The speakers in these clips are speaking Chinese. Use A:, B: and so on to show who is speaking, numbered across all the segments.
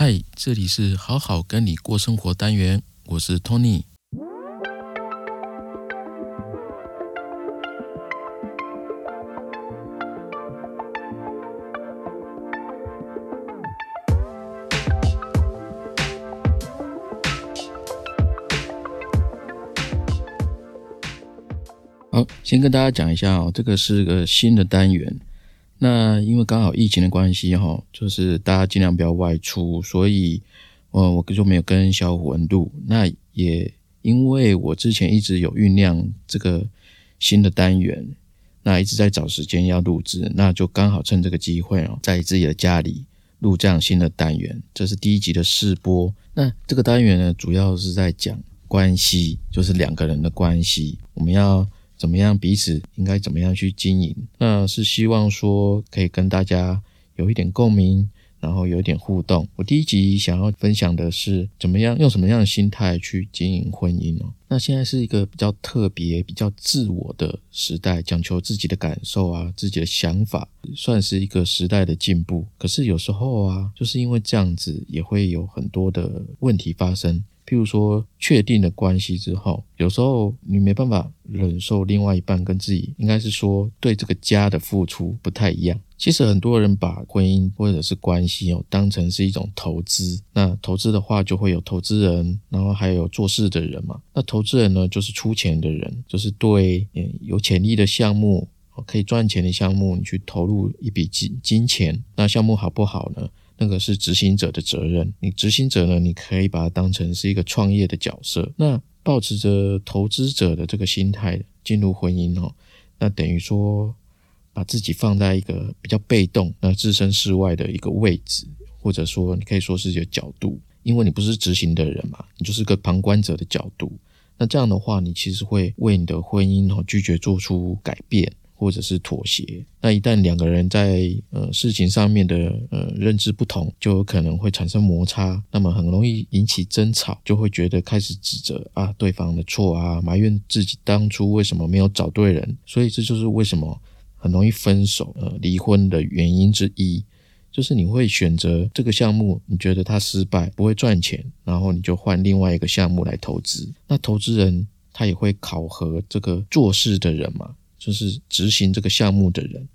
A: 嗨，这里是好好跟你过生活单元，我是 Tony。好，先跟大家讲一下哦，这个是个新的单元。那因为刚好疫情的关系哈，就是大家尽量不要外出，所以呃，我就没有跟小虎文录。那也因为我之前一直有酝酿这个新的单元，那一直在找时间要录制，那就刚好趁这个机会哦，在自己的家里录这样新的单元。这是第一集的试播。那这个单元呢，主要是在讲关系，就是两个人的关系，我们要。怎么样？彼此应该怎么样去经营？那是希望说可以跟大家有一点共鸣，然后有一点互动。我第一集想要分享的是怎么样用什么样的心态去经营婚姻哦。那现在是一个比较特别、比较自我的时代，讲求自己的感受啊，自己的想法，算是一个时代的进步。可是有时候啊，就是因为这样子，也会有很多的问题发生。譬如说，确定了关系之后，有时候你没办法忍受另外一半跟自己，应该是说对这个家的付出不太一样。其实很多人把婚姻或者是关系哦当成是一种投资。那投资的话，就会有投资人，然后还有做事的人嘛。那投资人呢，就是出钱的人，就是对有潜力的项目、可以赚钱的项目，你去投入一笔金金钱。那项目好不好呢？那个是执行者的责任，你执行者呢，你可以把它当成是一个创业的角色。那保持着投资者的这个心态进入婚姻哦，那等于说把自己放在一个比较被动、那置身事外的一个位置，或者说你可以说是一个角度，因为你不是执行的人嘛，你就是个旁观者的角度。那这样的话，你其实会为你的婚姻哦拒绝做出改变。或者是妥协，那一旦两个人在呃事情上面的呃认知不同，就有可能会产生摩擦，那么很容易引起争吵，就会觉得开始指责啊对方的错啊，埋怨自己当初为什么没有找对人，所以这就是为什么很容易分手呃离婚的原因之一，就是你会选择这个项目，你觉得它失败不会赚钱，然后你就换另外一个项目来投资，那投资人他也会考核这个做事的人嘛。就是执行这个项目的人，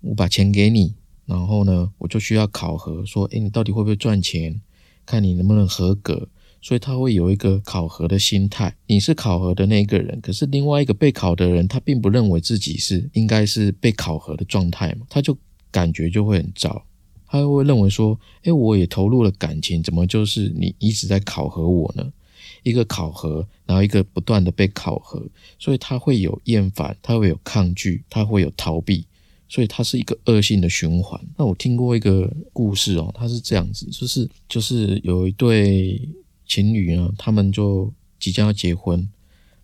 A: 我把钱给你，然后呢，我就需要考核，说，诶，你到底会不会赚钱？看你能不能合格。所以他会有一个考核的心态。你是考核的那个人，可是另外一个被考的人，他并不认为自己是应该是被考核的状态嘛，他就感觉就会很糟，他会认为说，诶，我也投入了感情，怎么就是你一直在考核我呢？一个考核，然后一个不断的被考核，所以他会有厌烦，他会有抗拒，他会有逃避，所以它是一个恶性的循环。那我听过一个故事哦，他是这样子，就是就是有一对情侣呢，他们就即将要结婚，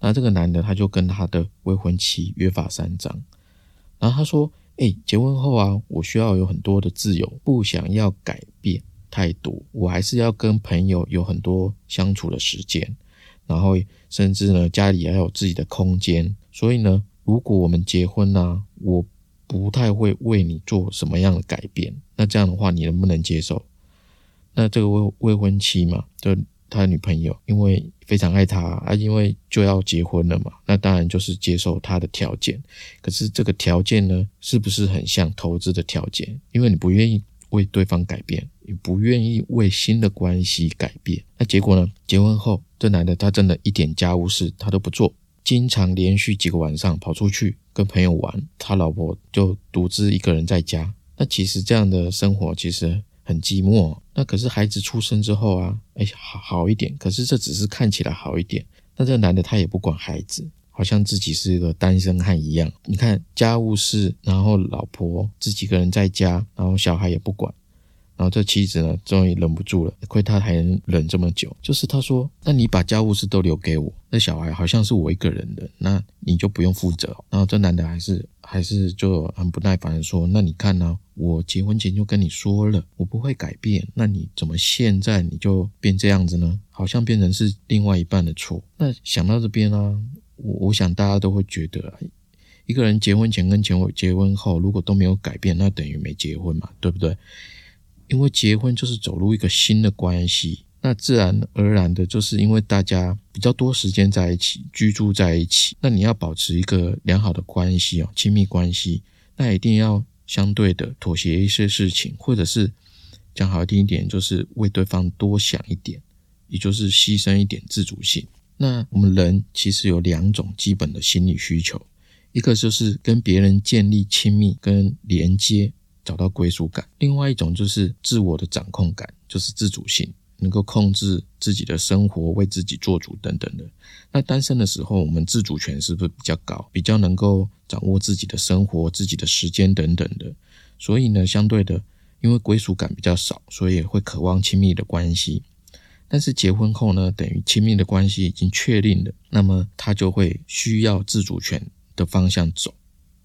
A: 那这个男的他就跟他的未婚妻约法三章，然后他说：“哎，结婚后啊，我需要有很多的自由，不想要改变。”太多，我还是要跟朋友有很多相处的时间，然后甚至呢，家里要有自己的空间。所以呢，如果我们结婚呢，我不太会为你做什么样的改变。那这样的话，你能不能接受？那这个未未婚妻嘛，就他的女朋友，因为非常爱他啊，因为就要结婚了嘛，那当然就是接受他的条件。可是这个条件呢，是不是很像投资的条件？因为你不愿意。为对方改变，也不愿意为新的关系改变。那结果呢？结婚后，这男的他真的一点家务事他都不做，经常连续几个晚上跑出去跟朋友玩，他老婆就独自一个人在家。那其实这样的生活其实很寂寞。那可是孩子出生之后啊，哎，好好一点。可是这只是看起来好一点。那这男的他也不管孩子。好像自己是一个单身汉一样。你看家务事，然后老婆自己一个人在家，然后小孩也不管，然后这妻子呢，终于忍不住了，亏他还能忍这么久。就是他说：“那你把家务事都留给我，那小孩好像是我一个人的，那你就不用负责。”然后这男的还是还是就很不耐烦的说：“那你看呢？我结婚前就跟你说了，我不会改变，那你怎么现在你就变这样子呢？好像变成是另外一半的错。”那想到这边呢？我我想大家都会觉得，一个人结婚前跟结婚结婚后如果都没有改变，那等于没结婚嘛，对不对？因为结婚就是走入一个新的关系，那自然而然的就是因为大家比较多时间在一起，居住在一起，那你要保持一个良好的关系哦，亲密关系，那一定要相对的妥协一些事情，或者是讲好听一点，就是为对方多想一点，也就是牺牲一点自主性。那我们人其实有两种基本的心理需求，一个就是跟别人建立亲密跟连接。找到归属感，另外一种就是自我的掌控感，就是自主性，能够控制自己的生活，为自己做主等等的。那单身的时候，我们自主权是不是比较高，比较能够掌握自己的生活、自己的时间等等的？所以呢，相对的，因为归属感比较少，所以会渴望亲密的关系。但是结婚后呢，等于亲密的关系已经确定了，那么他就会需要自主权的方向走。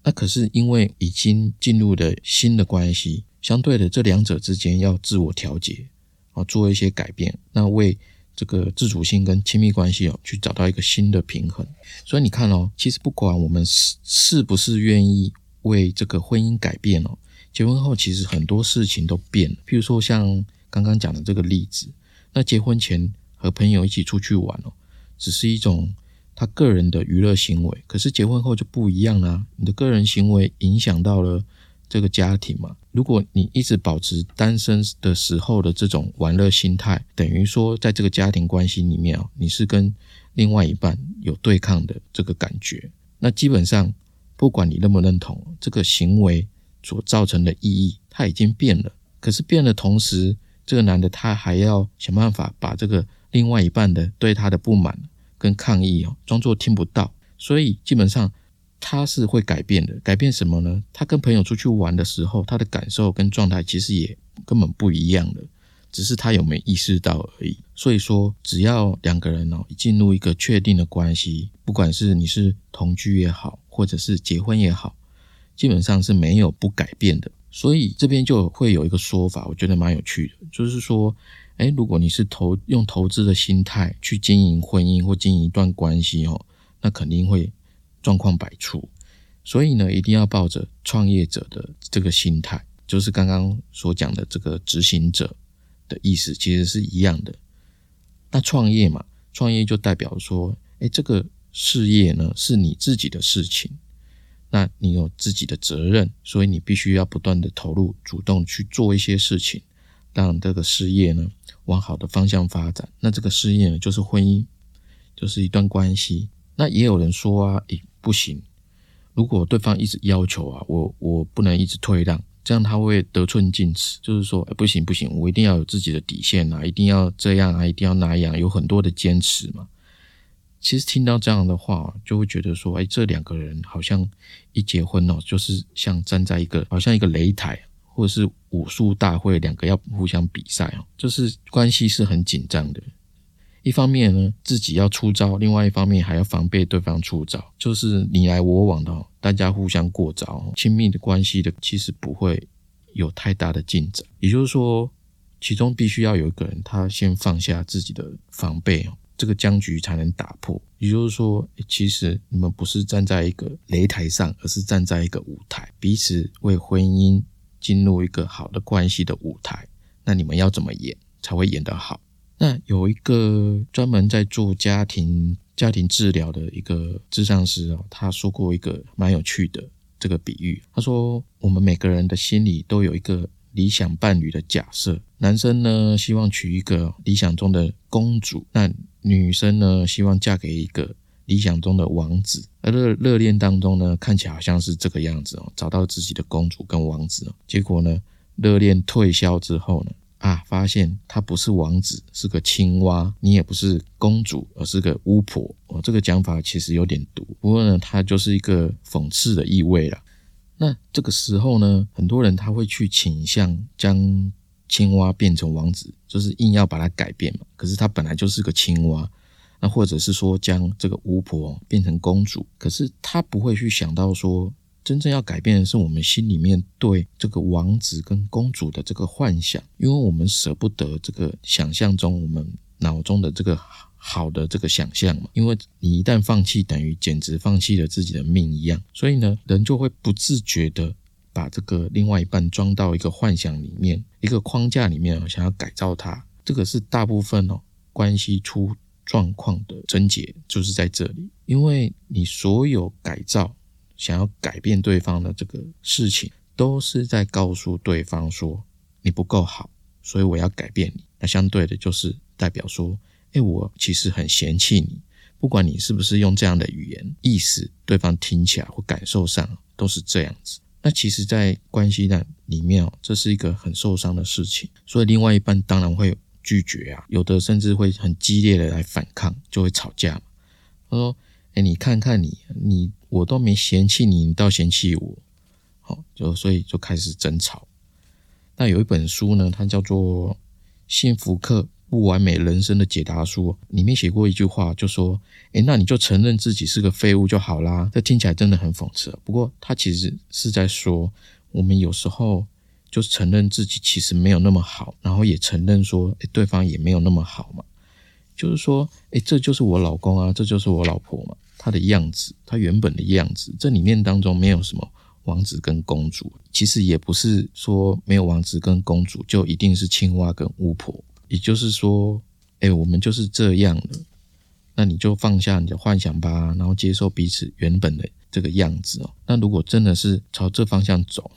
A: 那可是因为已经进入了新的关系，相对的这两者之间要自我调节啊，做一些改变，那为这个自主性跟亲密关系哦，去找到一个新的平衡。所以你看哦，其实不管我们是是不是愿意为这个婚姻改变哦，结婚后其实很多事情都变了。譬如说像刚刚讲的这个例子，那结婚前和朋友一起出去玩哦，只是一种。他个人的娱乐行为，可是结婚后就不一样啦。你的个人行为影响到了这个家庭嘛？如果你一直保持单身的时候的这种玩乐心态，等于说在这个家庭关系里面啊，你是跟另外一半有对抗的这个感觉。那基本上，不管你认不认同这个行为所造成的意义，它已经变了。可是变的同时，这个男的他还要想办法把这个另外一半的对他的不满。跟抗议哦，装作听不到，所以基本上他是会改变的。改变什么呢？他跟朋友出去玩的时候，他的感受跟状态其实也根本不一样的，只是他有没有意识到而已。所以说，只要两个人哦进入一个确定的关系，不管是你是同居也好，或者是结婚也好，基本上是没有不改变的。所以这边就会有一个说法，我觉得蛮有趣的，就是说。哎，如果你是投用投资的心态去经营婚姻或经营一段关系哦，那肯定会状况百出。所以呢，一定要抱着创业者的这个心态，就是刚刚所讲的这个执行者的意思，其实是一样的。那创业嘛，创业就代表说，哎，这个事业呢是你自己的事情，那你有自己的责任，所以你必须要不断的投入，主动去做一些事情。让这个事业呢往好的方向发展，那这个事业呢就是婚姻，就是一段关系。那也有人说啊，诶不行，如果对方一直要求啊，我我不能一直退让，这样他会得寸进尺，就是说不行不行，我一定要有自己的底线啊，一定要这样啊，一定要那样，有很多的坚持嘛。其实听到这样的话，就会觉得说，哎，这两个人好像一结婚哦，就是像站在一个好像一个擂台。或者是武术大会，两个要互相比赛哦，就是关系是很紧张的。一方面呢，自己要出招；，另外一方面还要防备对方出招，就是你来我往的，大家互相过招，亲密的关系的其实不会有太大的进展。也就是说，其中必须要有一个人他先放下自己的防备哦，这个僵局才能打破。也就是说，其实你们不是站在一个擂台上，而是站在一个舞台，彼此为婚姻。进入一个好的关系的舞台，那你们要怎么演才会演得好？那有一个专门在做家庭家庭治疗的一个智商师哦，他说过一个蛮有趣的这个比喻。他说，我们每个人的心里都有一个理想伴侣的假设，男生呢希望娶一个理想中的公主，那女生呢希望嫁给一个。理想中的王子，而热热恋当中呢，看起来好像是这个样子哦，找到自己的公主跟王子哦。结果呢，热恋退销之后呢，啊，发现他不是王子，是个青蛙；你也不是公主，而是个巫婆哦。这个讲法其实有点毒，不过呢，它就是一个讽刺的意味了。那这个时候呢，很多人他会去倾向将青蛙变成王子，就是硬要把它改变嘛。可是它本来就是个青蛙。那或者是说将这个巫婆变成公主，可是他不会去想到说，真正要改变的是我们心里面对这个王子跟公主的这个幻想，因为我们舍不得这个想象中我们脑中的这个好的这个想象嘛。因为你一旦放弃，等于简直放弃了自己的命一样。所以呢，人就会不自觉的。把这个另外一半装到一个幻想里面、一个框架里面，想要改造他。这个是大部分哦关系出状况的症结，就是在这里。因为你所有改造、想要改变对方的这个事情，都是在告诉对方说你不够好，所以我要改变你。那相对的，就是代表说，哎，我其实很嫌弃你。不管你是不是用这样的语言，意思对方听起来或感受上都是这样子。那其实，在关系的里面哦，这是一个很受伤的事情，所以另外一半当然会拒绝啊，有的甚至会很激烈的来反抗，就会吵架。他说：“哎，你看看你，你我都没嫌弃你，你倒嫌弃我。”好，就所以就开始争吵。那有一本书呢，它叫做《幸福课》。不完美人生的解答书里面写过一句话，就说：“诶，那你就承认自己是个废物就好啦。”这听起来真的很讽刺。不过他其实是在说，我们有时候就是承认自己其实没有那么好，然后也承认说，诶，对方也没有那么好嘛。就是说，诶，这就是我老公啊，这就是我老婆嘛，他的样子，他原本的样子，这里面当中没有什么王子跟公主，其实也不是说没有王子跟公主就一定是青蛙跟巫婆。也就是说，哎，我们就是这样的，那你就放下你的幻想吧，然后接受彼此原本的这个样子哦。那如果真的是朝这方向走，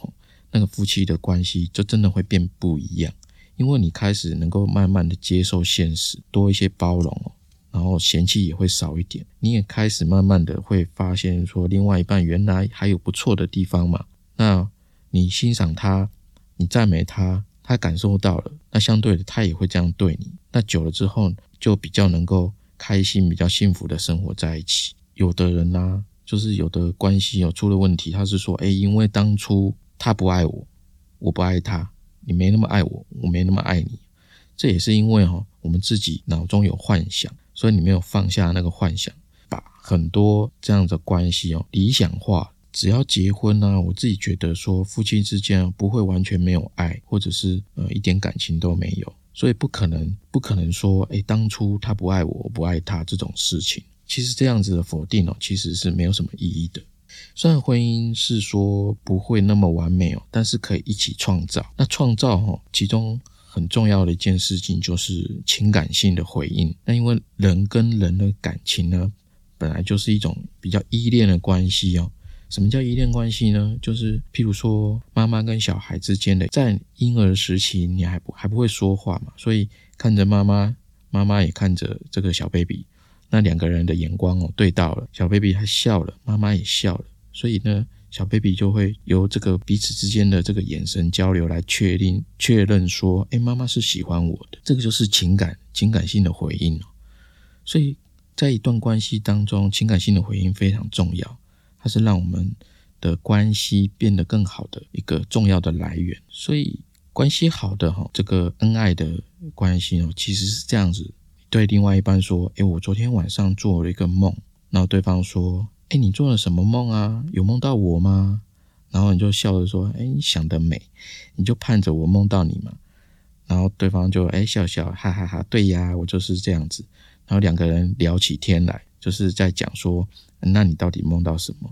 A: 那个夫妻的关系就真的会变不一样，因为你开始能够慢慢的接受现实，多一些包容哦，然后嫌弃也会少一点。你也开始慢慢的会发现说，另外一半原来还有不错的地方嘛。那你欣赏他，你赞美他。他感受到了，那相对的，他也会这样对你。那久了之后，就比较能够开心、比较幸福的生活在一起。有的人呢，就是有的关系有出了问题，他是说，哎，因为当初他不爱我，我不爱他，你没那么爱我，我没那么爱你。这也是因为哈，我们自己脑中有幻想，所以你没有放下那个幻想，把很多这样的关系哦理想化。只要结婚呢，我自己觉得说夫妻之间不会完全没有爱，或者是呃一点感情都没有，所以不可能不可能说，哎，当初他不爱我，我不爱他这种事情。其实这样子的否定哦，其实是没有什么意义的。虽然婚姻是说不会那么完美哦，但是可以一起创造。那创造哈，其中很重要的一件事情就是情感性的回应。那因为人跟人的感情呢，本来就是一种比较依恋的关系哦。什么叫依恋关系呢？就是譬如说，妈妈跟小孩之间的，在婴儿时期，你还不还不会说话嘛，所以看着妈妈，妈妈也看着这个小 baby，那两个人的眼光哦对到了，小 baby 他笑了，妈妈也笑了，所以呢，小 baby 就会由这个彼此之间的这个眼神交流来确定确认说，哎，妈妈是喜欢我的，这个就是情感情感性的回应哦。所以在一段关系当中，情感性的回应非常重要。它是让我们的关系变得更好的一个重要的来源，所以关系好的哈，这个恩爱的关系哦，其实是这样子。对另外一半说：“诶，我昨天晚上做了一个梦。”然后对方说：“诶，你做了什么梦啊？有梦到我吗？”然后你就笑着说：“诶，你想得美，你就盼着我梦到你嘛。”然后对方就诶笑笑，哈哈哈，对呀，我就是这样子。然后两个人聊起天来，就是在讲说。那你到底梦到什么？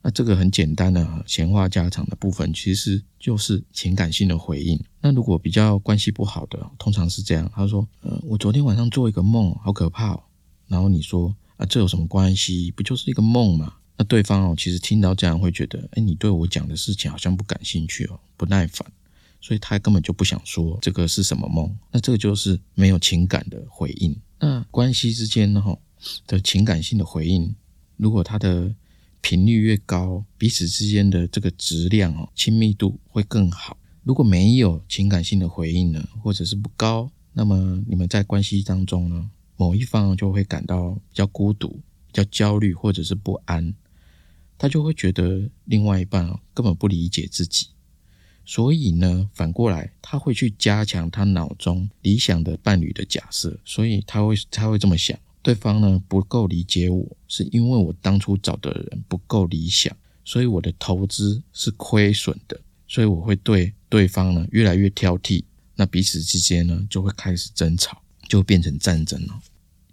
A: 那这个很简单的闲话家常的部分，其实就是情感性的回应。那如果比较关系不好的，通常是这样，他说：“呃，我昨天晚上做一个梦，好可怕。”哦。”然后你说：“啊，这有什么关系？不就是一个梦吗？”那对方哦，其实听到这样会觉得：“哎，你对我讲的事情好像不感兴趣哦，不耐烦。”所以他根本就不想说这个是什么梦。那这个就是没有情感的回应。那关系之间呢？哈的情感性的回应。如果它的频率越高，彼此之间的这个质量哦，亲密度会更好。如果没有情感性的回应呢，或者是不高，那么你们在关系当中呢，某一方就会感到比较孤独、比较焦虑或者是不安，他就会觉得另外一半根本不理解自己，所以呢，反过来他会去加强他脑中理想的伴侣的假设，所以他会他会这么想。对方呢不够理解我，是因为我当初找的人不够理想，所以我的投资是亏损的，所以我会对对方呢越来越挑剔，那彼此之间呢就会开始争吵，就变成战争了。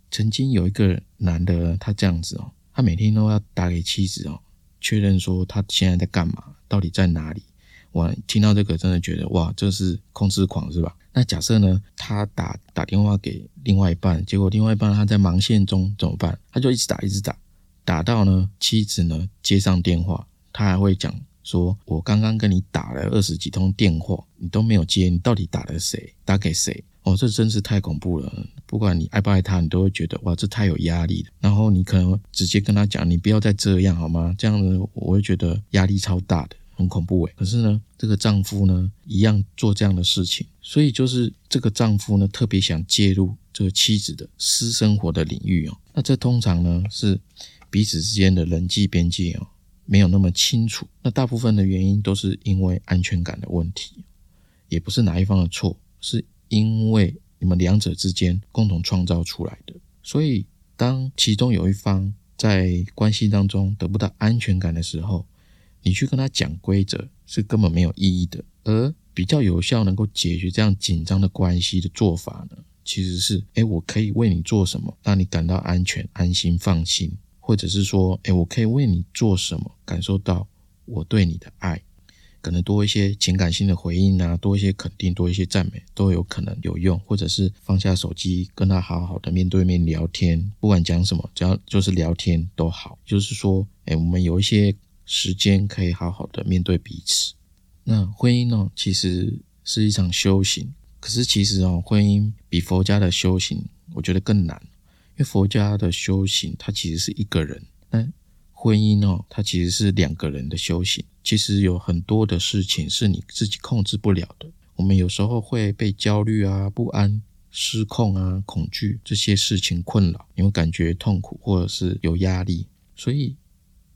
A: 曾经有一个男的，他这样子哦，他每天都要打给妻子哦，确认说他现在在干嘛，到底在哪里，我听到这个真的觉得哇，这是控制狂是吧？那假设呢，他打打电话给另外一半，结果另外一半他在忙线中怎么办？他就一直打一直打，打到呢妻子呢接上电话，他还会讲说：“我刚刚跟你打了二十几通电话，你都没有接，你到底打了谁？打给谁？”哦，这真是太恐怖了！不管你爱不爱他，你都会觉得哇，这太有压力了。然后你可能直接跟他讲：“你不要再这样好吗？”这样子我会觉得压力超大的。很恐怖诶，可是呢，这个丈夫呢一样做这样的事情，所以就是这个丈夫呢特别想介入这个妻子的私生活的领域哦。那这通常呢是彼此之间的人际边界哦没有那么清楚。那大部分的原因都是因为安全感的问题，也不是哪一方的错，是因为你们两者之间共同创造出来的。所以当其中有一方在关系当中得不到安全感的时候，你去跟他讲规则是根本没有意义的，而比较有效能够解决这样紧张的关系的做法呢，其实是，哎，我可以为你做什么，让你感到安全、安心、放心，或者是说，哎，我可以为你做什么，感受到我对你的爱，可能多一些情感性的回应啊，多一些肯定，多一些赞美，都有可能有用，或者是放下手机，跟他好好的面对面聊天，不管讲什么，只要就是聊天都好，就是说，哎，我们有一些。时间可以好好的面对彼此。那婚姻呢，其实是一场修行。可是其实哦，婚姻比佛家的修行，我觉得更难。因为佛家的修行，它其实是一个人；那婚姻哦，它其实是两个人的修行。其实有很多的事情是你自己控制不了的。我们有时候会被焦虑啊、不安、失控啊、恐惧这些事情困扰，你会感觉痛苦或者是有压力，所以。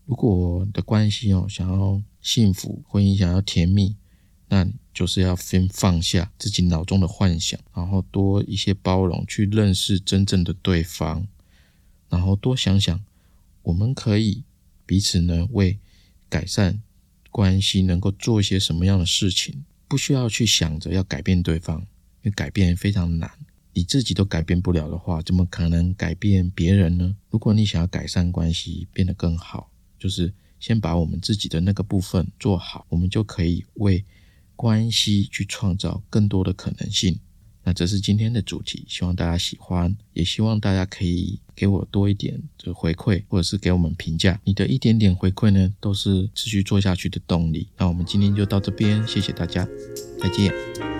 A: 如果的关系哦，想要幸福，婚姻想要甜蜜，那就是要先放下自己脑中的幻想，然后多一些包容，去认识真正的对方，然后多想想，我们可以彼此呢为改善关系能够做一些什么样的事情，不需要去想着要改变对方，因为改变非常难，你自己都改变不了的话，怎么可能改变别人呢？如果你想要改善关系，变得更好。就是先把我们自己的那个部分做好，我们就可以为关系去创造更多的可能性。那这是今天的主题，希望大家喜欢，也希望大家可以给我多一点这个回馈，或者是给我们评价。你的一点点回馈呢，都是持续做下去的动力。那我们今天就到这边，谢谢大家，再见。